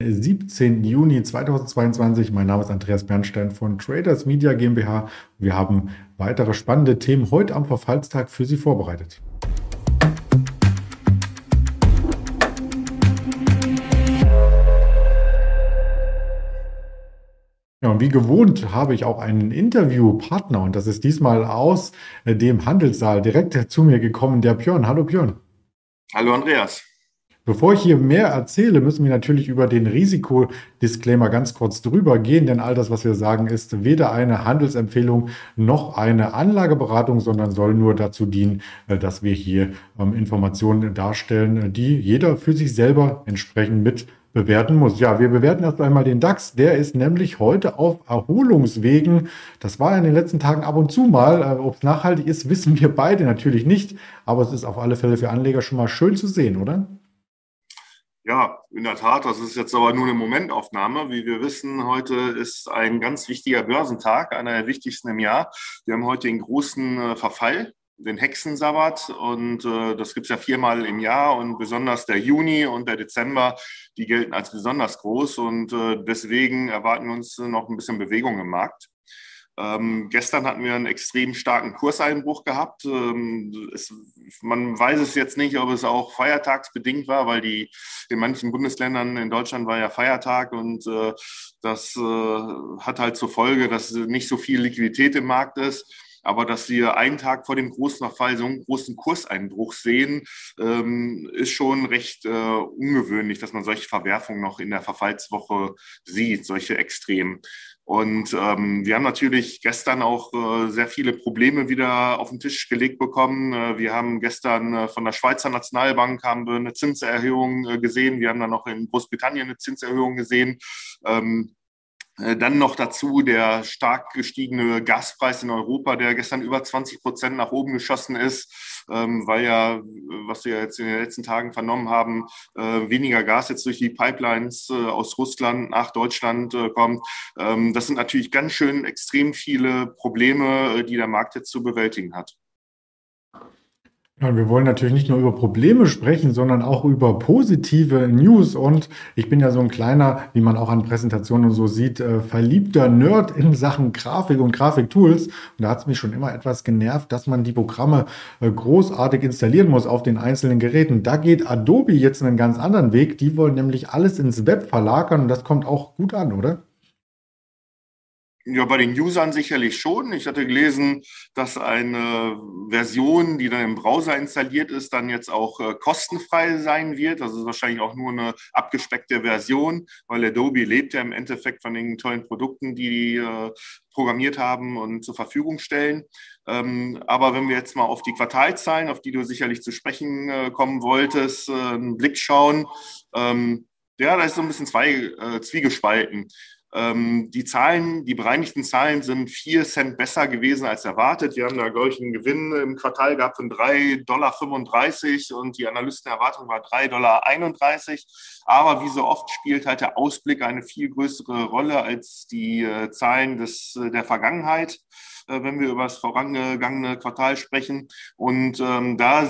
17. Juni 2022. Mein Name ist Andreas Bernstein von Traders Media GmbH. Wir haben weitere spannende Themen heute am Verfallstag für Sie vorbereitet. Ja, und wie gewohnt habe ich auch einen Interviewpartner und das ist diesmal aus dem Handelssaal direkt zu mir gekommen, der Björn. Hallo Björn. Hallo Andreas. Bevor ich hier mehr erzähle, müssen wir natürlich über den Risikodisclaimer ganz kurz drüber gehen, denn all das, was wir sagen, ist weder eine Handelsempfehlung noch eine Anlageberatung, sondern soll nur dazu dienen, äh, dass wir hier ähm, Informationen darstellen, die jeder für sich selber entsprechend mit bewerten muss. Ja, wir bewerten erst einmal den DAX. Der ist nämlich heute auf Erholungswegen. Das war in den letzten Tagen ab und zu mal. Äh, Ob es nachhaltig ist, wissen wir beide natürlich nicht. Aber es ist auf alle Fälle für Anleger schon mal schön zu sehen, oder? Ja, in der Tat, das ist jetzt aber nur eine Momentaufnahme. Wie wir wissen, heute ist ein ganz wichtiger Börsentag, einer der wichtigsten im Jahr. Wir haben heute den großen äh, Verfall, den Hexensabbat und äh, das gibt es ja viermal im Jahr und besonders der Juni und der Dezember, die gelten als besonders groß und äh, deswegen erwarten wir uns noch ein bisschen Bewegung im Markt. Ähm, gestern hatten wir einen extrem starken Kurseinbruch gehabt. Ähm, es, man weiß es jetzt nicht, ob es auch feiertagsbedingt war, weil die in manchen Bundesländern in Deutschland war ja Feiertag und äh, das äh, hat halt zur Folge, dass nicht so viel Liquidität im Markt ist. Aber dass wir einen Tag vor dem großen Verfall so einen großen Kurseinbruch sehen, ähm, ist schon recht äh, ungewöhnlich, dass man solche Verwerfungen noch in der Verfallswoche sieht, solche Extremen. Und ähm, wir haben natürlich gestern auch äh, sehr viele Probleme wieder auf den Tisch gelegt bekommen. Äh, wir haben gestern äh, von der Schweizer Nationalbank haben wir eine Zinserhöhung äh, gesehen. Wir haben dann noch in Großbritannien eine Zinserhöhung gesehen. Ähm, äh, dann noch dazu der stark gestiegene Gaspreis in Europa, der gestern über 20 Prozent nach oben geschossen ist, ähm, weil ja, was wir jetzt in den letzten Tagen vernommen haben, äh, weniger Gas jetzt durch die Pipelines äh, aus Russland nach Deutschland kommt. Ähm, das sind natürlich ganz schön extrem viele Probleme, die der Markt jetzt zu bewältigen hat. Wir wollen natürlich nicht nur über Probleme sprechen, sondern auch über positive News. Und ich bin ja so ein kleiner, wie man auch an Präsentationen so sieht, äh, verliebter Nerd in Sachen Grafik und Grafiktools. Und da hat es mich schon immer etwas genervt, dass man die Programme äh, großartig installieren muss auf den einzelnen Geräten. Da geht Adobe jetzt einen ganz anderen Weg. Die wollen nämlich alles ins Web verlagern und das kommt auch gut an, oder? Ja, bei den Usern sicherlich schon. Ich hatte gelesen, dass eine Version, die dann im Browser installiert ist, dann jetzt auch äh, kostenfrei sein wird. Das ist wahrscheinlich auch nur eine abgespeckte Version, weil Adobe lebt ja im Endeffekt von den tollen Produkten, die die äh, programmiert haben und zur Verfügung stellen. Ähm, aber wenn wir jetzt mal auf die Quartalzahlen, auf die du sicherlich zu sprechen äh, kommen wolltest, äh, einen Blick schauen, ähm, ja, da ist so ein bisschen zwei, äh, zwiegespalten. Ähm, die Zahlen, die bereinigten Zahlen sind vier Cent besser gewesen als erwartet. Wir haben da, glaube ich, einen Gewinn im Quartal gehabt von 3,35 Dollar und die Analystenerwartung war 3,31 Dollar. Aber wie so oft spielt halt der Ausblick eine viel größere Rolle als die äh, Zahlen des, äh, der Vergangenheit. Äh, wenn wir über das vorangegangene Quartal sprechen. Und ähm, da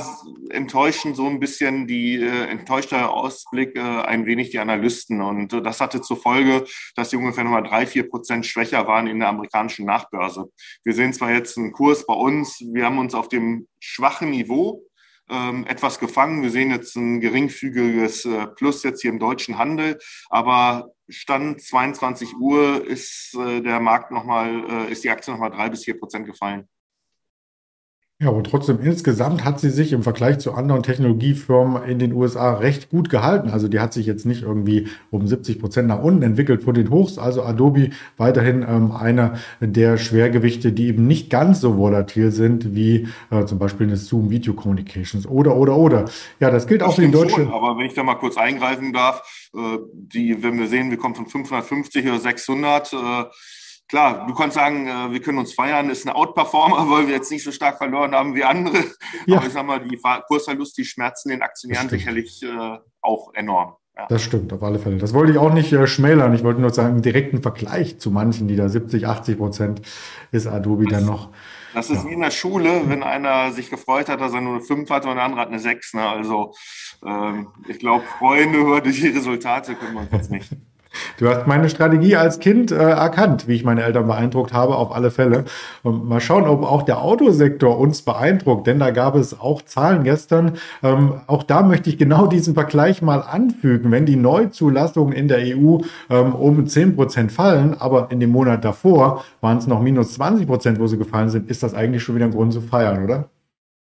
enttäuschen so ein bisschen die äh, enttäuschte Ausblick äh, ein wenig die Analysten. Und äh, das hatte zur Folge, dass sie ungefähr nochmal drei, vier Prozent schwächer waren in der amerikanischen Nachbörse. Wir sehen zwar jetzt einen Kurs bei uns, wir haben uns auf dem schwachen Niveau ähm, etwas gefangen. Wir sehen jetzt ein geringfügiges äh, Plus jetzt hier im deutschen Handel, aber Stand 22 Uhr ist äh, der Markt nochmal, äh, ist die Aktie nochmal drei bis vier Prozent gefallen. Ja, aber trotzdem insgesamt hat sie sich im Vergleich zu anderen Technologiefirmen in den USA recht gut gehalten. Also die hat sich jetzt nicht irgendwie um 70 Prozent nach unten entwickelt von den Hochs. Also Adobe weiterhin ähm, einer der Schwergewichte, die eben nicht ganz so volatil sind wie äh, zum Beispiel eine Zoom Video Communications oder oder oder. Ja, das gilt das auch für die deutsche. Schon, aber wenn ich da mal kurz eingreifen darf, äh, die, wenn wir sehen, wir kommen von 550 oder 600. Äh, klar, du kannst sagen, äh, wir können uns feiern, ist ein Outperformer, weil wir jetzt nicht so stark verloren haben wie andere. Ja. Aber ich sag mal, die Kursverlust, die schmerzen den Aktionären sicherlich äh, auch enorm. Ja. Das stimmt, auf alle Fälle. Das wollte ich auch nicht äh, schmälern. Ich wollte nur sagen, im direkten Vergleich zu manchen, die da 70, 80 Prozent ist Adobe das dann noch Das ist ja. wie in der Schule, wenn einer sich gefreut hat, dass er nur eine 5 hatte und der andere hat eine 6. Ne? Also ähm, ich glaube, Freunde über die Resultate können wir uns nicht. Du hast meine Strategie als Kind äh, erkannt, wie ich meine Eltern beeindruckt habe, auf alle Fälle. Und mal schauen, ob auch der Autosektor uns beeindruckt, denn da gab es auch Zahlen gestern. Ähm, auch da möchte ich genau diesen Vergleich mal anfügen. Wenn die Neuzulassungen in der EU ähm, um 10 Prozent fallen, aber in dem Monat davor waren es noch minus 20 Prozent, wo sie gefallen sind, ist das eigentlich schon wieder ein Grund zu feiern, oder?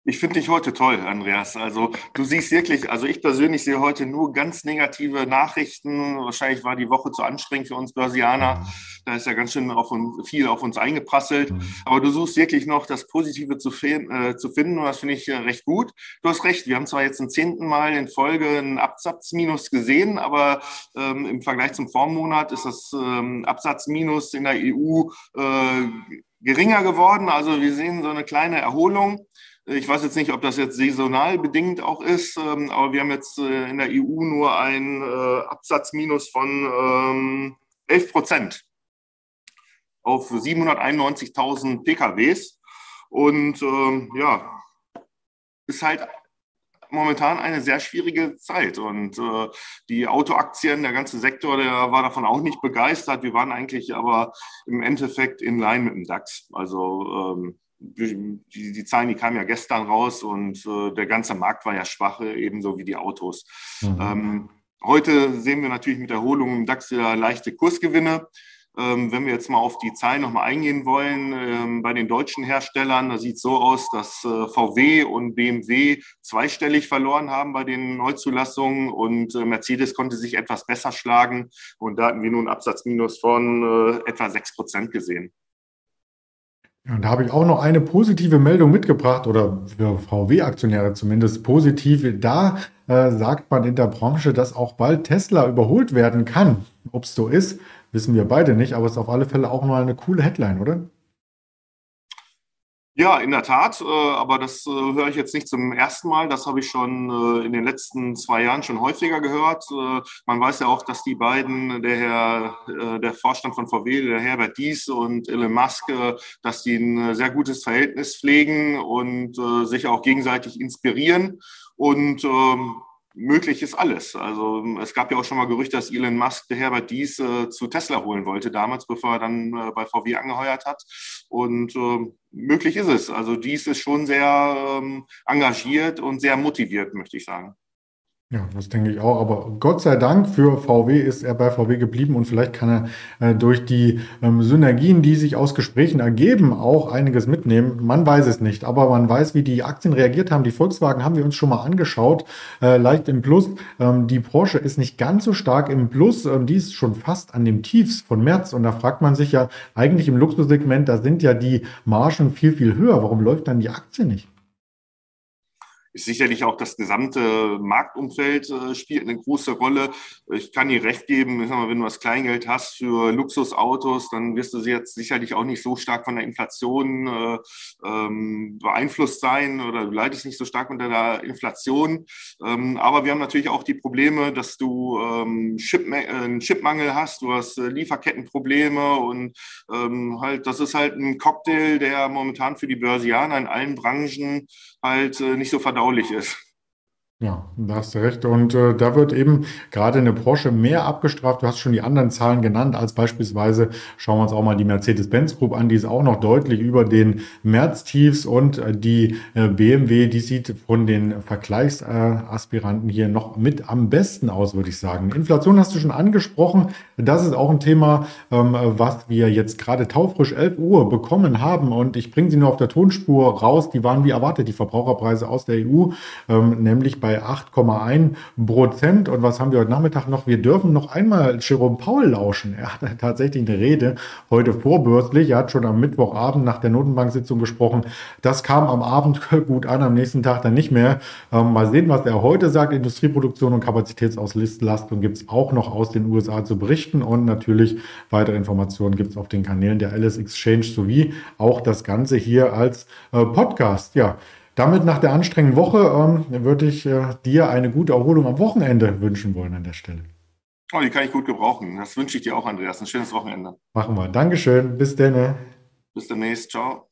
Ich finde dich heute toll, Andreas. Also du siehst wirklich, also ich persönlich sehe heute nur ganz negative Nachrichten. Wahrscheinlich war die Woche zu anstrengend für uns Börsianer. Da ist ja ganz schön auf uns, viel auf uns eingeprasselt. Aber du suchst wirklich noch das Positive zu, äh, zu finden und das finde ich äh, recht gut. Du hast recht, wir haben zwar jetzt zum zehnten Mal in Folge einen Absatzminus gesehen, aber ähm, im Vergleich zum Vormonat ist das ähm, Absatzminus in der EU äh, geringer geworden. Also wir sehen so eine kleine Erholung. Ich weiß jetzt nicht, ob das jetzt saisonal bedingt auch ist, ähm, aber wir haben jetzt äh, in der EU nur ein äh, Absatzminus von 11 ähm, Prozent auf 791.000 PKWs. Und ähm, ja, ist halt momentan eine sehr schwierige Zeit. Und äh, die Autoaktien, der ganze Sektor, der war davon auch nicht begeistert. Wir waren eigentlich aber im Endeffekt in Line mit dem DAX. Also ähm, die, die Zahlen, die kamen ja gestern raus und äh, der ganze Markt war ja schwach, ebenso wie die Autos. Mhm. Ähm, heute sehen wir natürlich mit Erholung im DAX wieder leichte Kursgewinne. Ähm, wenn wir jetzt mal auf die Zahlen nochmal eingehen wollen, ähm, bei den deutschen Herstellern, da sieht es so aus, dass äh, VW und BMW zweistellig verloren haben bei den Neuzulassungen und äh, Mercedes konnte sich etwas besser schlagen und da hatten wir nun einen Absatzminus von äh, etwa 6 Prozent gesehen. Ja, und da habe ich auch noch eine positive Meldung mitgebracht oder für VW-Aktionäre zumindest positiv. Da äh, sagt man in der Branche, dass auch bald Tesla überholt werden kann. Ob es so ist, wissen wir beide nicht, aber es ist auf alle Fälle auch mal eine coole Headline, oder? Ja, in der Tat, äh, aber das äh, höre ich jetzt nicht zum ersten Mal. Das habe ich schon äh, in den letzten zwei Jahren schon häufiger gehört. Man weiß ja auch, dass die beiden, der Herr, der Vorstand von VW, der Herbert Dies und Elon Musk, dass die ein sehr gutes Verhältnis pflegen und sich auch gegenseitig inspirieren. Und ähm, möglich ist alles. Also es gab ja auch schon mal Gerüchte, dass Elon Musk Herbert Dies äh, zu Tesla holen wollte damals, bevor er dann äh, bei VW angeheuert hat. Und äh, möglich ist es. Also Dies ist schon sehr ähm, engagiert und sehr motiviert, möchte ich sagen. Ja, das denke ich auch. Aber Gott sei Dank für VW ist er bei VW geblieben und vielleicht kann er äh, durch die ähm, Synergien, die sich aus Gesprächen ergeben, auch einiges mitnehmen. Man weiß es nicht, aber man weiß, wie die Aktien reagiert haben. Die Volkswagen haben wir uns schon mal angeschaut, äh, leicht im Plus. Ähm, die Porsche ist nicht ganz so stark im Plus. Ähm, die ist schon fast an dem Tiefs von März. Und da fragt man sich ja eigentlich im Luxussegment, da sind ja die Margen viel, viel höher. Warum läuft dann die Aktie nicht? Ist sicherlich auch das gesamte Marktumfeld äh, spielt eine große Rolle. Ich kann dir recht geben, mal, wenn du das Kleingeld hast für Luxusautos, dann wirst du jetzt sicherlich auch nicht so stark von der Inflation äh, ähm, beeinflusst sein oder du leidest nicht so stark unter der Inflation. Ähm, aber wir haben natürlich auch die Probleme, dass du ähm, Chip, äh, einen Chipmangel hast, du hast äh, Lieferkettenprobleme und ähm, halt, das ist halt ein Cocktail, der momentan für die Börsianer in allen Branchen halt äh, nicht so verdaulich ist. Ja, da hast du recht. Und äh, da wird eben gerade eine Porsche mehr abgestraft. Du hast schon die anderen Zahlen genannt, als beispielsweise schauen wir uns auch mal die Mercedes-Benz Group an. Die ist auch noch deutlich über den März-Tiefs und äh, die äh, BMW, die sieht von den Vergleichsaspiranten hier noch mit am besten aus, würde ich sagen. Inflation hast du schon angesprochen. Das ist auch ein Thema, ähm, was wir jetzt gerade taufrisch 11 Uhr bekommen haben. Und ich bringe sie nur auf der Tonspur raus. Die waren wie erwartet, die Verbraucherpreise aus der EU, ähm, nämlich bei 8,1 Prozent. Und was haben wir heute Nachmittag noch? Wir dürfen noch einmal Jerome Paul lauschen. Er hat tatsächlich eine Rede heute vorbürstlich. Er hat schon am Mittwochabend nach der Notenbanksitzung gesprochen. Das kam am Abend gut an, am nächsten Tag dann nicht mehr. Ähm, mal sehen, was er heute sagt. Industrieproduktion und Kapazitätsauslastung gibt es auch noch aus den USA zu berichten. Und natürlich weitere Informationen gibt es auf den Kanälen der Alice Exchange sowie auch das Ganze hier als äh, Podcast. Ja, damit nach der anstrengenden Woche ähm, würde ich äh, dir eine gute Erholung am Wochenende wünschen wollen an der Stelle. Oh, die kann ich gut gebrauchen. Das wünsche ich dir auch, Andreas. Ein schönes Wochenende. Machen wir. Dankeschön. Bis dann. Bis demnächst. Ciao.